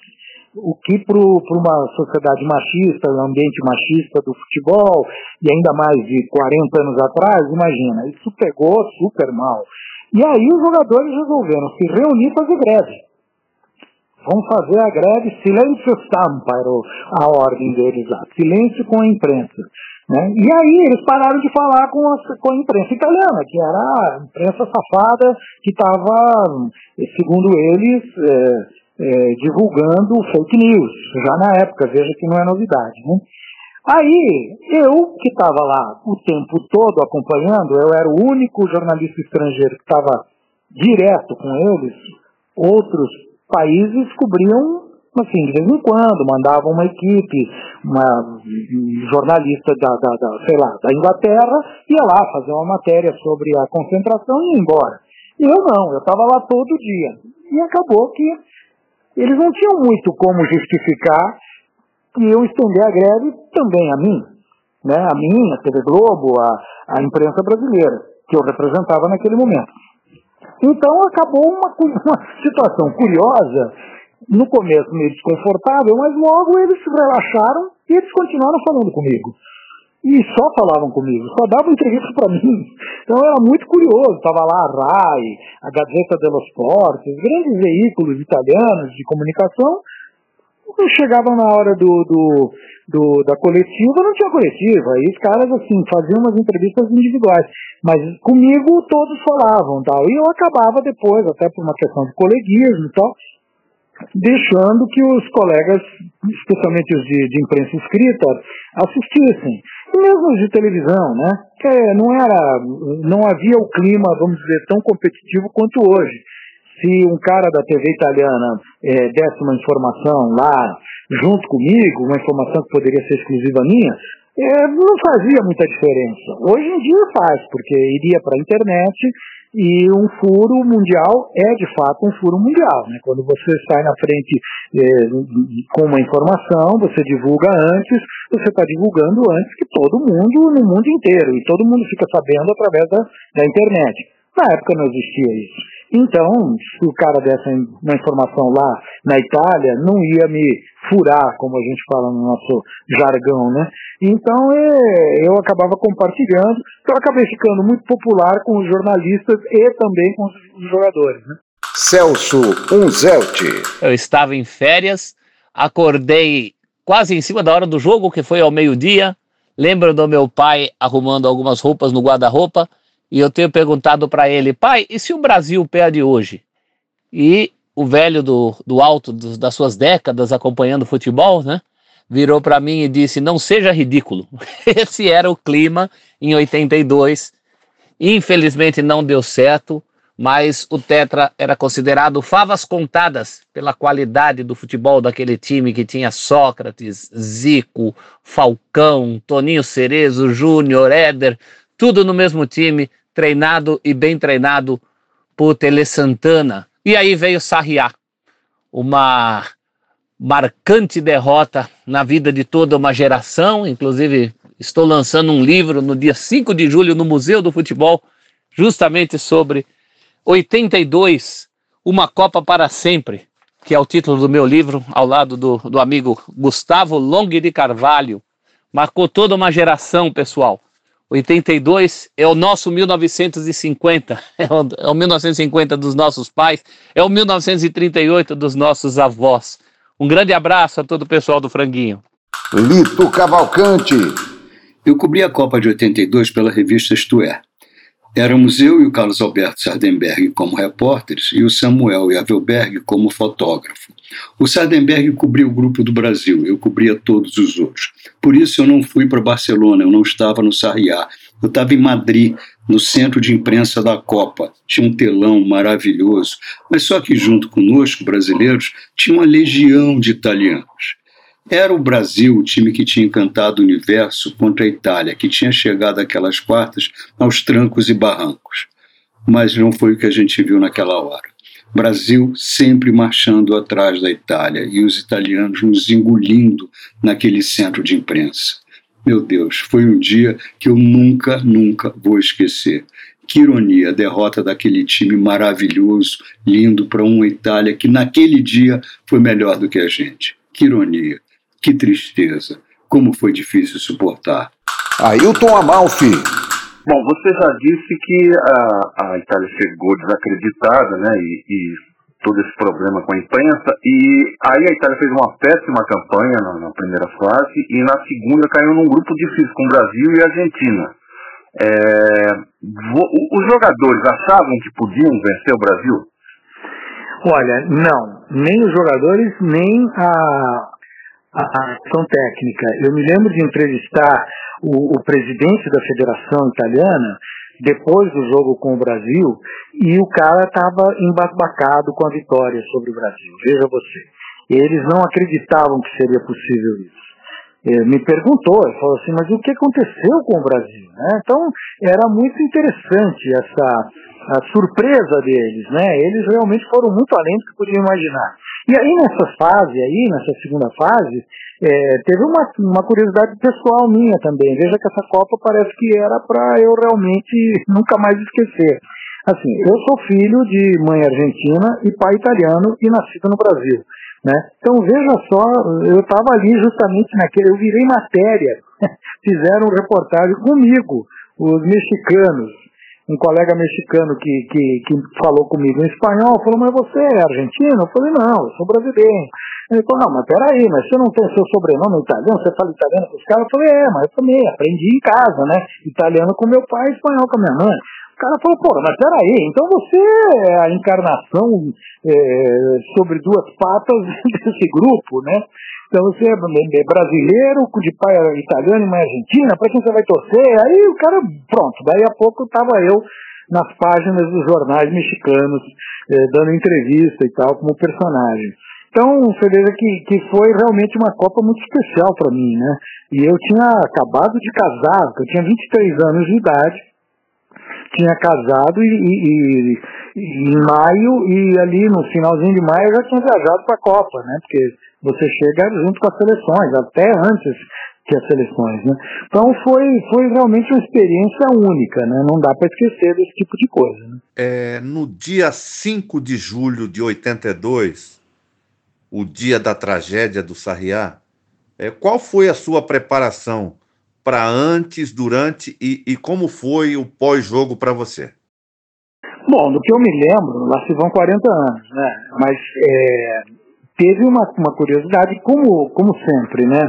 o que para uma sociedade machista, um ambiente machista do futebol, e ainda mais de 40 anos atrás, imagina, isso pegou super mal. E aí os jogadores resolveram se reunir e fazer greve. Vamos fazer a greve, silêncio stampa era a ordem deles lá, silêncio com a imprensa. Né? E aí eles pararam de falar com a, com a imprensa italiana, que era a imprensa safada que estava, segundo eles, é, é, divulgando fake news, já na época, veja que não é novidade. Né? Aí, eu que estava lá o tempo todo acompanhando, eu era o único jornalista estrangeiro que estava direto com eles, outros países cobriam assim, de vez em quando, mandavam uma equipe, uma jornalista da, da, da, sei lá, da Inglaterra, ia lá fazer uma matéria sobre a concentração e ia embora. Eu não, eu estava lá todo dia. E acabou que eles não tinham muito como justificar que iam estender a greve também a mim, né? a mim, a TV Globo, a, a imprensa brasileira, que eu representava naquele momento. Então acabou uma, uma situação curiosa, no começo meio desconfortável, mas logo eles se relaxaram e eles continuaram falando comigo e só falavam comigo, só davam entrevista para mim. Então era muito curioso, estava lá a RAI, a Gazeta dello Sport, grandes veículos italianos de comunicação. Quando chegava na hora do, do, do, da coletiva, não tinha coletiva. Aí os caras assim faziam umas entrevistas individuais. Mas comigo todos falavam tal. E eu acabava depois, até por uma questão de coleguismo e tal, deixando que os colegas, especialmente os de, de imprensa escrita, assistissem mesmo de televisão, né? Que não era, não havia o clima, vamos dizer, tão competitivo quanto hoje. Se um cara da TV italiana é, desse uma informação lá junto comigo, uma informação que poderia ser exclusiva minha, é, não fazia muita diferença. Hoje em dia faz, porque iria para a internet e um furo mundial é de fato um furo mundial. Né? Quando você sai na frente é, com uma informação, você divulga antes, você está divulgando antes que todo mundo no mundo inteiro, e todo mundo fica sabendo através da, da internet. Na época não existia isso. Então, se o cara desse uma informação lá na Itália, não ia me furar, como a gente fala no nosso jargão, né? Então, é, eu acabava compartilhando, então eu acabei ficando muito popular com os jornalistas e também com os jogadores, né? Celso Unzelt. Eu estava em férias, acordei quase em cima da hora do jogo, que foi ao meio-dia. Lembro do meu pai arrumando algumas roupas no guarda-roupa e eu tenho perguntado para ele, pai, e se o Brasil perde hoje? E o velho do, do alto do, das suas décadas acompanhando futebol, né? Virou para mim e disse: Não seja ridículo. Esse era o clima em 82. Infelizmente não deu certo, mas o Tetra era considerado favas contadas pela qualidade do futebol daquele time que tinha Sócrates, Zico, Falcão, Toninho Cerezo, Júnior, Éder, tudo no mesmo time treinado e bem treinado por Tele Santana. E aí veio Sarriá, uma marcante derrota na vida de toda uma geração. Inclusive, estou lançando um livro no dia 5 de julho no Museu do Futebol, justamente sobre 82, Uma Copa para Sempre, que é o título do meu livro, ao lado do, do amigo Gustavo Long de Carvalho. Marcou toda uma geração, pessoal. 82 é o nosso 1950, é o, é o 1950 dos nossos pais, é o 1938 dos nossos avós. Um grande abraço a todo o pessoal do Franguinho. Lito Cavalcante. Eu cobri a Copa de 82 pela revista Isto É. Éramos eu e o Carlos Alberto Sardenberg como repórteres e o Samuel Yavelberg como fotógrafo. O Sardenberg cobriu o grupo do Brasil, eu cobria todos os outros. Por isso eu não fui para Barcelona, eu não estava no Sarriá. Eu estava em Madrid, no centro de imprensa da Copa. Tinha um telão maravilhoso, mas só que junto conosco, brasileiros, tinha uma legião de italianos. Era o Brasil o time que tinha encantado o universo contra a Itália, que tinha chegado àquelas quartas aos trancos e barrancos. Mas não foi o que a gente viu naquela hora. Brasil sempre marchando atrás da Itália e os italianos nos engolindo naquele centro de imprensa. Meu Deus, foi um dia que eu nunca, nunca vou esquecer. Que ironia, a derrota daquele time maravilhoso, lindo para uma Itália que naquele dia foi melhor do que a gente. Que ironia, que tristeza, como foi difícil suportar. Ailton Amalfi. Bom, você já disse que a, a Itália chegou desacreditada, né, e, e, todo esse problema com a imprensa, e aí a Itália fez uma péssima campanha na, na primeira fase, e na segunda caiu num grupo difícil com o Brasil e a Argentina. É, os jogadores achavam que podiam vencer o Brasil? Olha, não. Nem os jogadores, nem a, a, a técnica. Eu me lembro de entrevistar o, o presidente da Federação Italiana depois do jogo com o Brasil e o cara estava embasbacado com a vitória sobre o Brasil. Veja você. Eles não acreditavam que seria possível isso. Ele me perguntou, ele falou assim, mas o que aconteceu com o Brasil? Né? Então, era muito interessante essa surpresa deles, né? Eles realmente foram muito além do que podiam imaginar. E aí nessa fase, aí nessa segunda fase, é, teve uma, uma curiosidade pessoal minha também. Veja que essa Copa parece que era para eu realmente nunca mais esquecer. Assim, eu sou filho de mãe argentina e pai italiano e nascido no Brasil. Né? Então veja só, eu estava ali justamente naquele, eu virei matéria, fizeram reportagem comigo, os mexicanos, um colega mexicano que, que, que falou comigo em espanhol, falou, mas você é argentino? Eu falei, não, eu sou brasileiro. Ele falou, não, mas peraí, mas você não tem seu sobrenome italiano, você fala italiano com os caras? Eu falei, é, mas eu também aprendi em casa, né? Italiano com meu pai espanhol com a minha mãe. O cara falou, pô, mas peraí, então você é a encarnação é, sobre duas patas desse grupo, né? Então você é brasileiro, de pai italiano e mãe argentina, para quem você vai torcer? Aí o cara, pronto, daí a pouco estava eu nas páginas dos jornais mexicanos, eh, dando entrevista e tal, como personagem. Então, veja que, que foi realmente uma Copa muito especial para mim, né? E eu tinha acabado de casar, eu tinha 23 anos de idade, tinha casado e, e, e, em maio, e ali no finalzinho de maio eu já tinha viajado para a Copa, né? Porque você chega junto com as seleções, até antes que as seleções, né? Então foi, foi realmente uma experiência única, né? Não dá para esquecer desse tipo de coisa. Né? É, no dia 5 de julho de 82, o dia da tragédia do Sarriá, é, qual foi a sua preparação para antes, durante e, e como foi o pós-jogo para você? Bom, do que eu me lembro, lá se vão 40 anos, né? Mas é, teve uma, uma curiosidade, como, como sempre, né?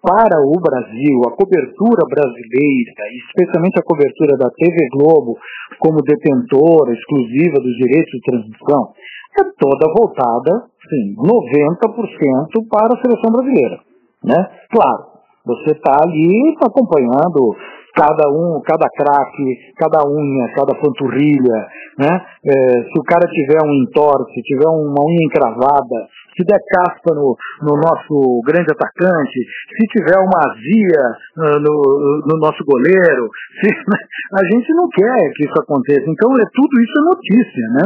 Para o Brasil, a cobertura brasileira, especialmente a cobertura da TV Globo, como detentora exclusiva dos direitos de transmissão, é toda voltada, sim, 90% para a seleção brasileira, né? Claro, você está ali acompanhando cada um, cada craque, cada unha, cada panturrilha, né? É, se o cara tiver um entorse, tiver uma unha encravada, se der caspa no, no nosso grande atacante, se tiver uma azia uh, no, no, nosso goleiro, se, a gente não quer que isso aconteça. Então, é, tudo isso é notícia, né?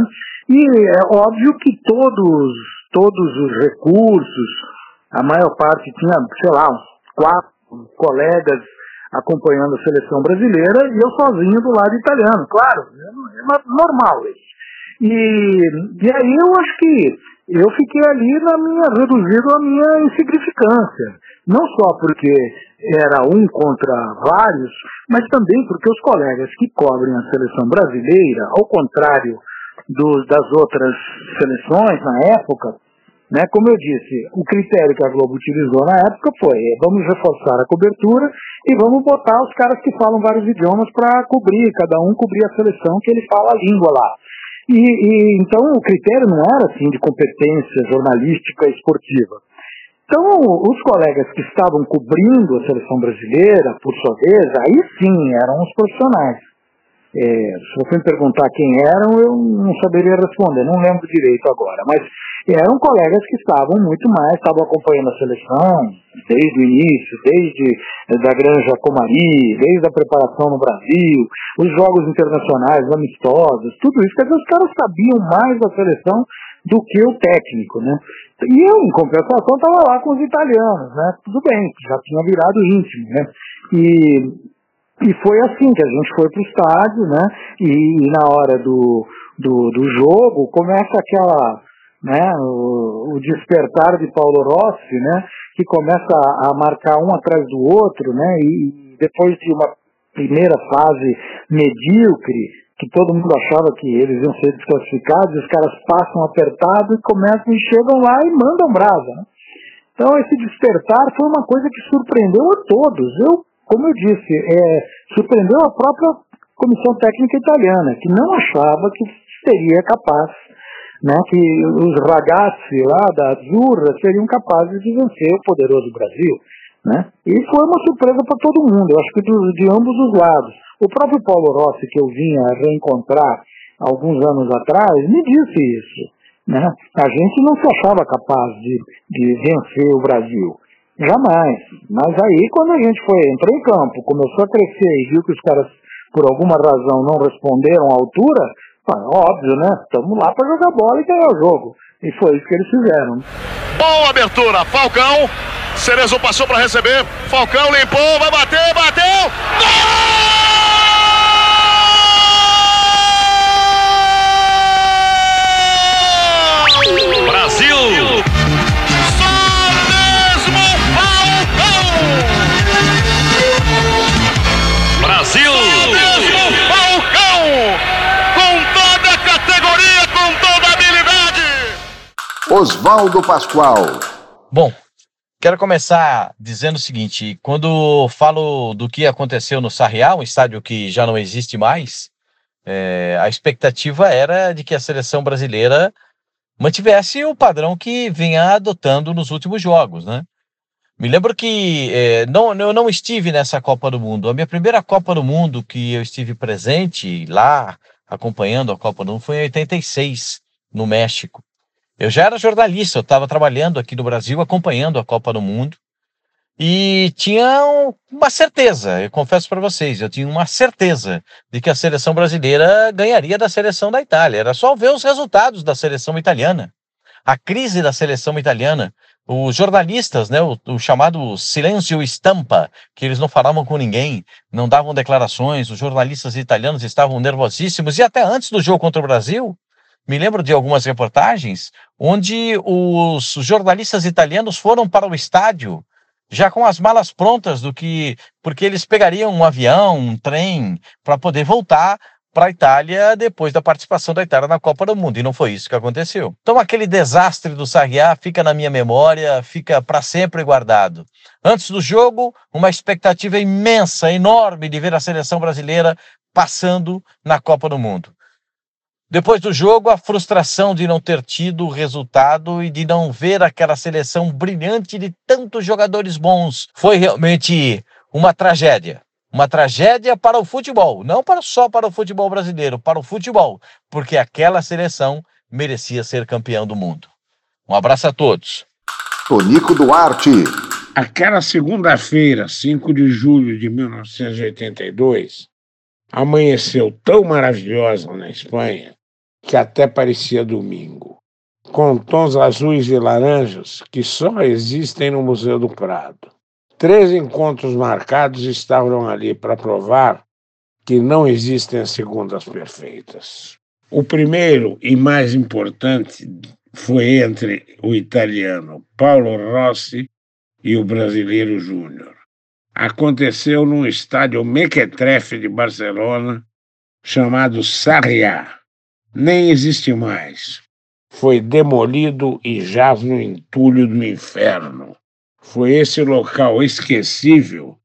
E é óbvio que todos, todos os recursos, a maior parte tinha, sei lá, quatro colegas acompanhando a seleção brasileira e eu sozinho do lado italiano, claro, é normal isso. E, e aí eu acho que eu fiquei ali na minha, reduzido a minha insignificância. Não só porque era um contra vários, mas também porque os colegas que cobrem a seleção brasileira, ao contrário do, das outras seleções na época, né? Como eu disse, o critério que a Globo utilizou na época foi é, vamos reforçar a cobertura e vamos botar os caras que falam vários idiomas para cobrir, cada um cobrir a seleção que ele fala a língua lá. E, e, então o critério não era assim de competência jornalística esportiva. Então os colegas que estavam cobrindo a seleção brasileira, por sua vez, aí sim eram os profissionais. É, se você me perguntar quem eram, eu não saberia responder, não lembro direito agora, mas eram colegas que estavam muito mais, estavam acompanhando a seleção desde o início, desde da Granja Comari, desde a preparação no Brasil, os jogos internacionais, amistosos, tudo isso, quer dizer, os caras sabiam mais da seleção do que o técnico, né? E eu, em compensação, estava lá com os italianos, né? Tudo bem, já tinha virado íntimo, né? E e foi assim que a gente foi para o estádio, né? E, e, na hora do, do, do jogo começa aquela, né? O, o, despertar de Paulo Rossi, né? Que começa a, a, marcar um atrás do outro, né? E depois de uma primeira fase medíocre, que todo mundo achava que eles iam ser desclassificados, os caras passam apertado e começam e chegam lá e mandam brasa, né? Então esse despertar foi uma coisa que surpreendeu a todos. Eu como eu disse, é, surpreendeu a própria comissão técnica italiana, que não achava que seria capaz, né, que os ragazzi lá da Azzurra seriam capazes de vencer o poderoso Brasil. Né? E foi uma surpresa para todo mundo, eu acho que de, de ambos os lados. O próprio Paulo Rossi, que eu vinha reencontrar alguns anos atrás, me disse isso. Né? A gente não se achava capaz de, de vencer o Brasil. Jamais. Mas aí, quando a gente foi, entrou em campo, começou a crescer e viu que os caras, por alguma razão, não responderam à altura, óbvio, né? Estamos lá para jogar bola e ganhar o jogo. E foi isso que eles fizeram. Boa abertura, Falcão. Cerezo passou para receber. Falcão limpou, vai bater, bateu. Gol! Oswaldo Pascoal. Bom, quero começar dizendo o seguinte: quando falo do que aconteceu no Sarriá, um estádio que já não existe mais, é, a expectativa era de que a seleção brasileira mantivesse o padrão que vinha adotando nos últimos jogos, né? Me lembro que é, não, eu não estive nessa Copa do Mundo. A minha primeira Copa do Mundo que eu estive presente lá, acompanhando a Copa do Mundo, foi em 86, no México. Eu já era jornalista, eu estava trabalhando aqui no Brasil, acompanhando a Copa do Mundo. E tinha uma certeza, eu confesso para vocês, eu tinha uma certeza de que a seleção brasileira ganharia da seleção da Itália. Era só ver os resultados da seleção italiana. A crise da seleção italiana os jornalistas, né, o, o, chamado silêncio estampa, que eles não falavam com ninguém, não davam declarações, os jornalistas italianos estavam nervosíssimos, e até antes do jogo contra o Brasil, me lembro de algumas reportagens onde os jornalistas italianos foram para o estádio já com as malas prontas do que porque eles pegariam um avião, um trem para poder voltar para a Itália depois da participação da Itália na Copa do Mundo. E não foi isso que aconteceu. Então, aquele desastre do Sarriá fica na minha memória, fica para sempre guardado. Antes do jogo, uma expectativa imensa, enorme de ver a seleção brasileira passando na Copa do Mundo. Depois do jogo, a frustração de não ter tido o resultado e de não ver aquela seleção brilhante de tantos jogadores bons. Foi realmente uma tragédia. Uma tragédia para o futebol, não para, só para o futebol brasileiro, para o futebol, porque aquela seleção merecia ser campeão do mundo. Um abraço a todos. Tonico Duarte. Aquela segunda-feira, 5 de julho de 1982, amanheceu tão maravilhosa na Espanha que até parecia domingo, com tons azuis e laranjas que só existem no Museu do Prado. Três encontros marcados estavam ali para provar que não existem as segundas perfeitas. O primeiro e mais importante foi entre o italiano Paulo Rossi e o brasileiro Júnior. Aconteceu num estádio mequetrefe de Barcelona chamado Sarriá. Nem existe mais. Foi demolido e jaz no entulho do inferno. Foi esse local esquecível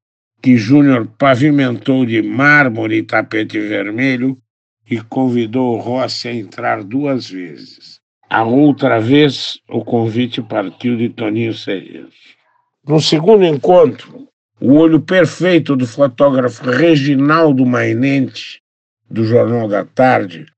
que Júnior pavimentou de mármore e tapete vermelho e convidou Rossi a entrar duas vezes. A outra vez, o convite partiu de Toninho Cerezo. No segundo encontro, o olho perfeito do fotógrafo Reginaldo Mainente do Jornal da Tarde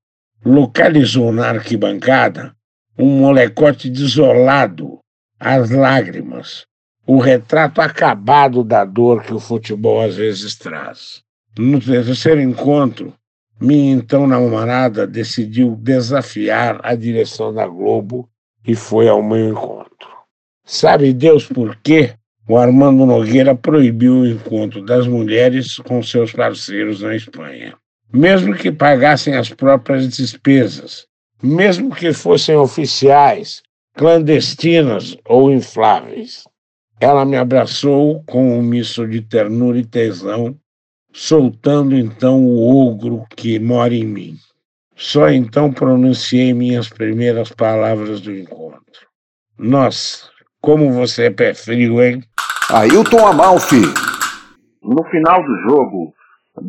localizou na arquibancada um molecote desolado, às lágrimas, o retrato acabado da dor que o futebol às vezes traz. No terceiro encontro, minha então namorada decidiu desafiar a direção da Globo e foi ao meu encontro. Sabe Deus por quê? O Armando Nogueira proibiu o encontro das mulheres com seus parceiros na Espanha. Mesmo que pagassem as próprias despesas, mesmo que fossem oficiais, clandestinas ou infláveis. Ela me abraçou com um misto de ternura e tesão, soltando então o ogro que mora em mim. Só então pronunciei minhas primeiras palavras do encontro. Nossa, como você é pé frio, hein? Ailton Amalfi. No final do jogo,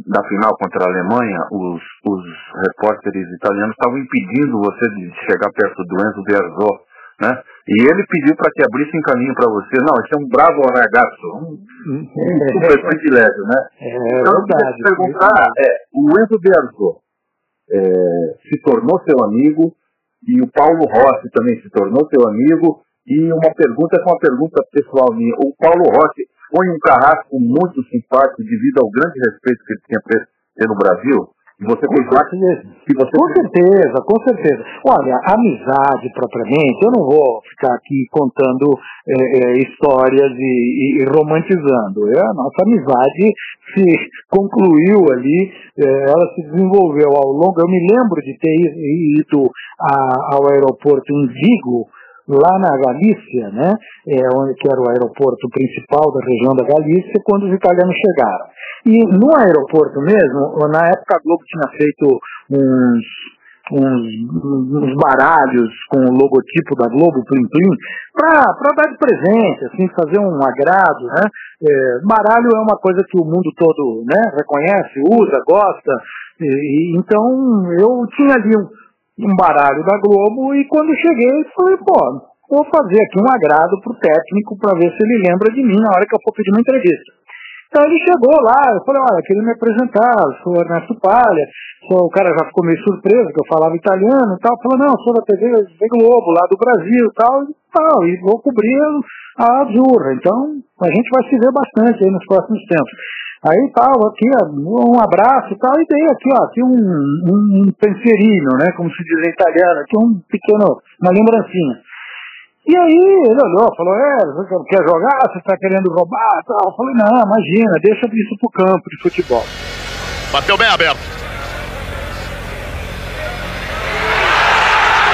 da final contra a Alemanha, os, os repórteres italianos estavam impedindo você de chegar perto do Enzo Berzó, né? E ele pediu para que abrisse um caminho para você. Não, esse é um bravo ragazzo, um, um super privilégio, né? É então, verdade. eu perguntar, é, o Enzo Berzó é, se tornou seu amigo e o Paulo Rossi também se tornou seu amigo. E uma pergunta com uma pergunta pessoal minha. O Paulo Rossi foi um carrasco muito simpático devido ao grande respeito que ele tinha pelo Brasil. E você tem parte que você Com certeza, com certeza. Olha, amizade propriamente, eu não vou ficar aqui contando é, é, histórias e, e- romantizando. É, a nossa amizade se concluiu ali, é, ela se desenvolveu ao longo. Eu me lembro de ter ido a- ao aeroporto em Vigo, lá na Galícia, né, é, onde, que era o aeroporto principal da região da Galícia, quando os italianos chegaram. E no aeroporto mesmo, na época a Globo tinha feito uns, uns, uns baralhos com o logotipo da Globo, Plim Plim, para dar de presente, assim, fazer um agrado, né? É, baralho é uma coisa que o mundo todo né, reconhece, usa, gosta. E, então eu tinha ali um, um baralho da Globo e quando cheguei falei, pô, vou fazer aqui um agrado pro técnico para ver se ele lembra de mim na hora que eu for pedir uma entrevista. Então ele chegou lá, eu falei, olha, queria me apresentar, sou Ernesto Palha, sou, o cara já ficou meio surpreso que eu falava italiano e tal, falou, não, sou da TV Globo, lá do Brasil tal, e tal, e vou cobrir a Azurra, então a gente vai se ver bastante aí nos próximos tempos. Aí tal, aqui, um abraço e tal, e dei aqui, ó, aqui um, um, um pensierino, né, como se diz em italiano, aqui um pequeno, uma lembrancinha. E aí ele olhou, falou, é, você quer jogar? Você está querendo roubar? Tal. Eu falei, não, imagina, deixa isso pro campo de futebol. Bateu bem aberto.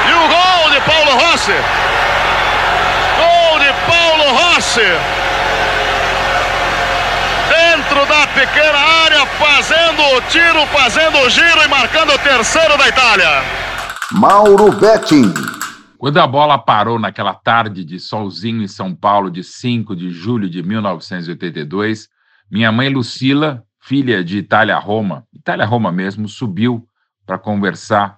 E o gol de Paulo Rossi. Gol de Paulo Rossi. Dentro da pequena área, fazendo o tiro, fazendo o giro e marcando o terceiro da Itália. Mauro Betting. Quando a bola parou naquela tarde de solzinho em São Paulo, de 5 de julho de 1982, minha mãe Lucila, filha de Itália-Roma, Itália-Roma mesmo, subiu para conversar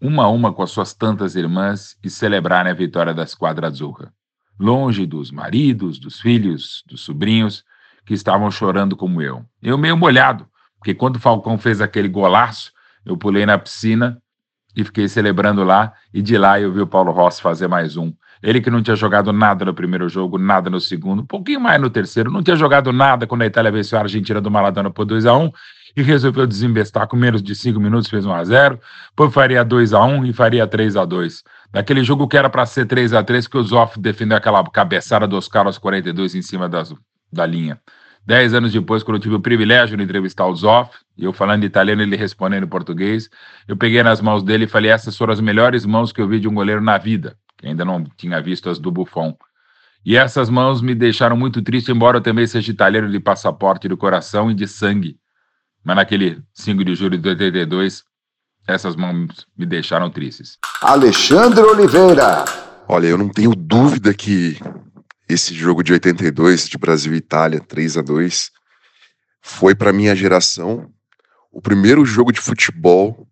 uma a uma com as suas tantas irmãs e celebrarem a vitória da Esquadra Azzurra. Longe dos maridos, dos filhos, dos sobrinhos, que estavam chorando como eu. Eu meio molhado, porque quando o Falcão fez aquele golaço, eu pulei na piscina e fiquei celebrando lá, e de lá eu vi o Paulo Rossi fazer mais um. Ele que não tinha jogado nada no primeiro jogo, nada no segundo, um pouquinho mais no terceiro, não tinha jogado nada quando a Itália venceu a Argentina do Maradona por 2 a 1 e resolveu desembestar com menos de 5 minutos, fez 1 a 0 depois faria 2 a 1 e faria 3 a 2 Daquele jogo que era para ser 3 a 3 que o Zoff defendeu aquela cabeçada dos caras 42 em cima das, da linha. Dez anos depois, quando eu tive o privilégio de entrevistar o Zoff, e eu falando italiano, ele respondendo em português, eu peguei nas mãos dele e falei: essas foram as melhores mãos que eu vi de um goleiro na vida, que ainda não tinha visto as do Buffon. E essas mãos me deixaram muito triste, embora eu também seja italiano de passaporte do coração e de sangue. Mas naquele 5 de julho de 82, essas mãos me deixaram tristes. Alexandre Oliveira. Olha, eu não tenho dúvida que esse jogo de 82 de Brasil e Itália, 3 a 2 foi para minha geração o primeiro jogo de futebol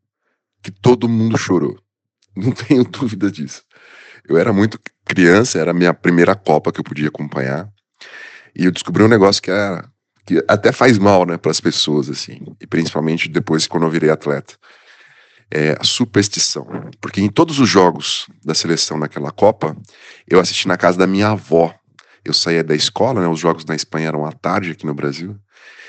que todo mundo chorou. Não tenho dúvida disso. Eu era muito criança, era a minha primeira Copa que eu podia acompanhar. E eu descobri um negócio que, era, que até faz mal, né, para as pessoas, assim, e principalmente depois quando eu virei atleta. É a superstição. Porque em todos os jogos da seleção naquela Copa, eu assisti na casa da minha avó. Eu saía da escola, né, os jogos na Espanha eram à tarde aqui no Brasil.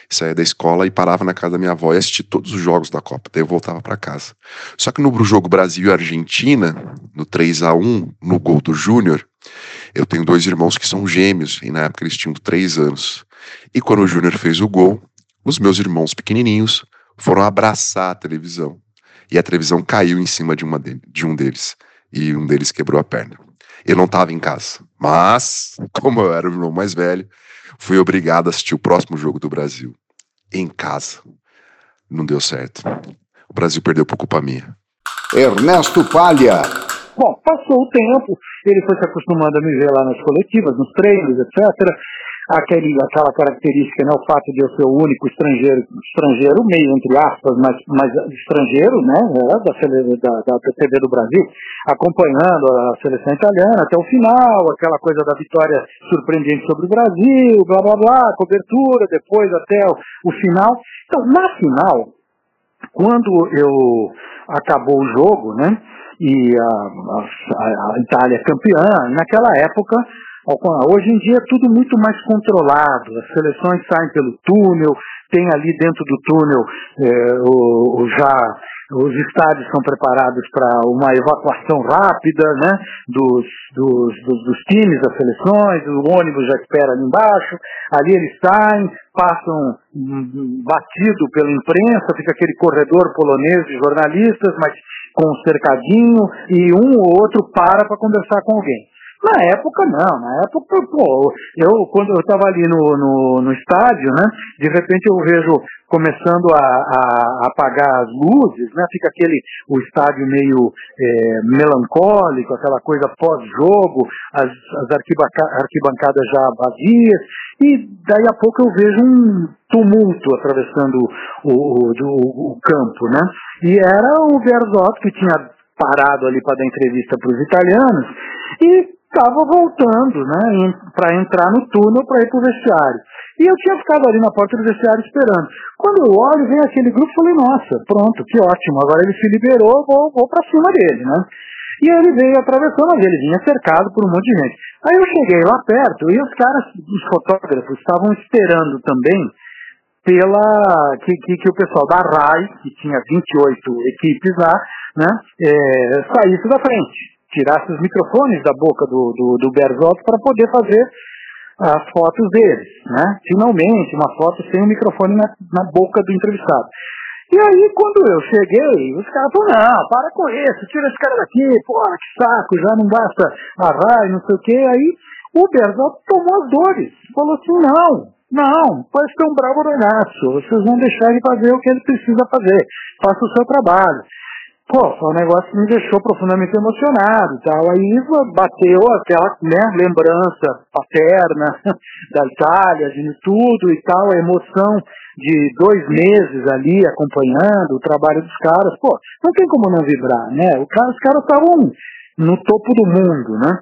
Saía da escola e parava na casa da minha avó e assistia todos os jogos da Copa. Daí eu voltava para casa. Só que no jogo Brasil e Argentina, no 3 a 1 no gol do Júnior, eu tenho dois irmãos que são gêmeos, e na época eles tinham três anos. E quando o Júnior fez o gol, os meus irmãos pequenininhos foram abraçar a televisão. E a televisão caiu em cima de, uma de, de um deles. E um deles quebrou a perna. Eu não estava em casa. Mas, como eu era o irmão mais velho, fui obrigado a assistir o próximo jogo do Brasil. Em casa. Não deu certo. O Brasil perdeu por culpa minha. Ernesto Palha. Bom, passou o tempo, ele foi se acostumando a me ver lá nas coletivas, nos treinos, etc. Aquele, aquela característica, né, o fato de eu ser o único estrangeiro, estrangeiro meio entre aspas, mas, mas estrangeiro, né, da, da, da PTB do Brasil, acompanhando a seleção italiana até o final, aquela coisa da vitória surpreendente sobre o Brasil, blá blá blá, cobertura, depois até o, o final. Então, na final, quando eu acabou o jogo, né? e a, a, a Itália é campeã, naquela época, hoje em dia é tudo muito mais controlado, as seleções saem pelo túnel, tem ali dentro do túnel é, o, o já os estádios são preparados para uma evacuação rápida né, dos, dos, dos, dos, times, das seleções, o ônibus já espera ali embaixo, ali eles saem, passam um, batido pela imprensa, fica aquele corredor polonês de jornalistas, mas com um cercadinho e um ou outro para para conversar com alguém. Na época, não. Na época, pô, eu, quando eu estava ali no, no, no, estádio, né, de repente eu vejo começando a, a, apagar as luzes, né, fica aquele, o estádio meio é, melancólico, aquela coisa pós-jogo, as, as arquibancadas já vazias, e daí a pouco eu vejo um tumulto atravessando o, o, o, campo, né, e era o Berzotto que tinha parado ali para dar entrevista para os italianos, e estava voltando, né, para entrar no túnel para ir para o vestiário. E eu tinha ficado ali na porta do vestiário esperando. Quando eu olho, vem aquele grupo, falei, nossa, pronto, que ótimo, agora ele se liberou, vou, vou para cima dele, né? E ele veio atravessando ali, ele vinha cercado por um monte de gente. Aí eu cheguei lá perto e os caras, os fotógrafos, estavam esperando também pela que, que, que, o pessoal da RAI, que tinha 28 equipes lá, né, é, saísse da frente tirasse os microfones da boca do, do, do para poder fazer as fotos deles, né? Finalmente, uma foto sem o microfone na, na boca do entrevistado. E aí, quando eu cheguei, os caras falaram, não, para com isso, tira esse cara daqui, porra, que saco, já não basta a RAI, não sei o quê. Aí o Berzotto tomou as dores, falou assim, não, não, ser um bravo regaço, vocês vão deixar ele fazer o que ele precisa fazer, faça o seu trabalho pô, foi um negócio que me deixou profundamente emocionado e tal. Aí bateu aquela né, lembrança paterna da Itália, de tudo e tal, a emoção de dois meses ali acompanhando o trabalho dos caras. Pô, não tem como não vibrar, né? O cara, os caras estavam no topo do mundo, né?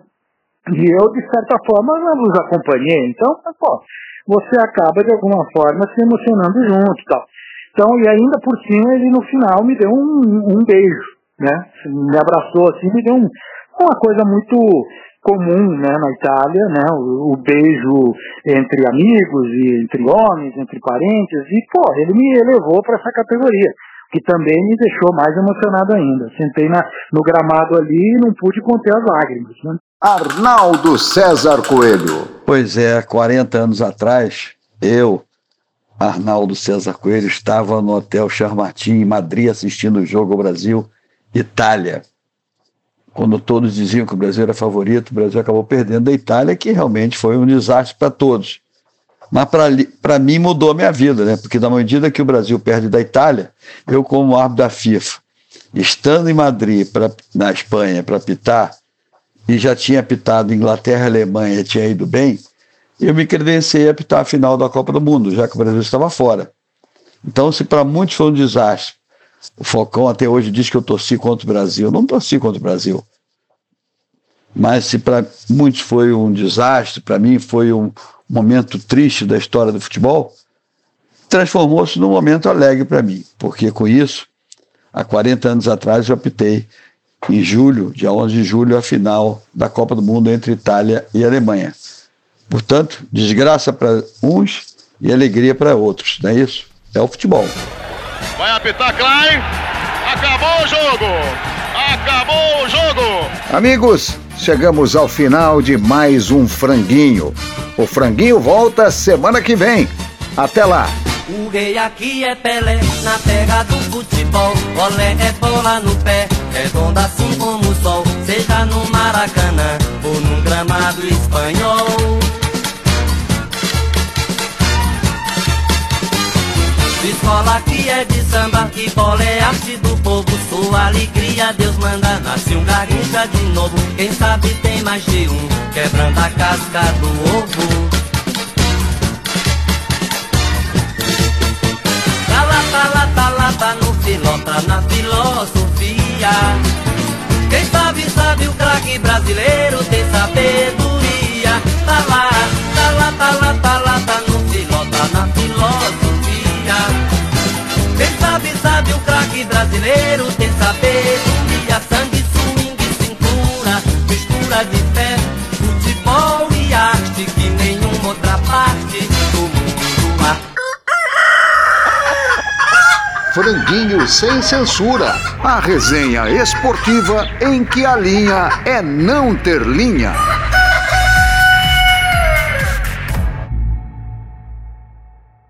E eu, de certa forma, os acompanhei. Então, pô, você acaba de alguma forma se emocionando junto e tal. Então, e ainda por cima, ele no final me deu um, um beijo, né? Me abraçou assim, me deu um, uma coisa muito comum né, na Itália, né, o, o, beijo entre amigos e entre homens, entre parentes, e pô, ele me elevou para essa categoria, que também me deixou mais emocionado ainda. Sentei na, no gramado ali e não pude conter as lágrimas. Né? Arnaldo César Coelho. Pois é, 40 anos atrás, eu, Arnaldo César Coelho estava no Hotel Charmatin, em Madrid, assistindo o jogo Brasil-Itália. Quando todos diziam que o Brasil era favorito, o Brasil acabou perdendo da Itália, que realmente foi um desastre para todos. Mas para mim mudou a minha vida, né? Porque na medida que o Brasil perde da Itália, eu, como árbitro da FIFA, estando em Madrid, pra, na Espanha, para pitar, e já tinha pitado Inglaterra e Alemanha, tinha ido bem, eu me credenciei a apitar a final da Copa do Mundo, já que o Brasil estava fora. Então, se para muitos foi um desastre, o Focão até hoje diz que eu torci contra o Brasil. Não torci contra o Brasil. Mas se para muitos foi um desastre, para mim foi um momento triste da história do futebol, transformou-se num momento alegre para mim, porque com isso, há 40 anos atrás, eu optei em julho, dia 11 de julho, a final da Copa do Mundo entre Itália e Alemanha. Portanto, desgraça para uns e alegria para outros, não é isso? É o futebol. Vai apitar Klein. Acabou o jogo. Acabou o jogo. Amigos, chegamos ao final de mais um franguinho. O franguinho volta semana que vem. Até lá. O rei aqui é Pelé, na terra do futebol. Olé é bola no pé, é redonda assim como o sol. Seja no Maracanã ou num gramado espanhol. Escola aqui é de samba, que bola é arte do povo. Sua alegria Deus manda, nasce um garrincha de novo. Quem sabe tem mais de um, quebrando a casca do ovo. Lata, lata, lata no filota, na filosofia. Quem sabe, sabe o craque brasileiro tem sabedoria. Tá lá, tá lá, tá lá, tá lá, tá no filota, na filosofia. Quem sabe, sabe o craque brasileiro tem sabedoria. Sangue, swing, cintura, mistura de fé, futebol e arte que nenhuma outra parte do mundo há. Franguinho sem censura. A resenha esportiva em que a linha é não ter linha.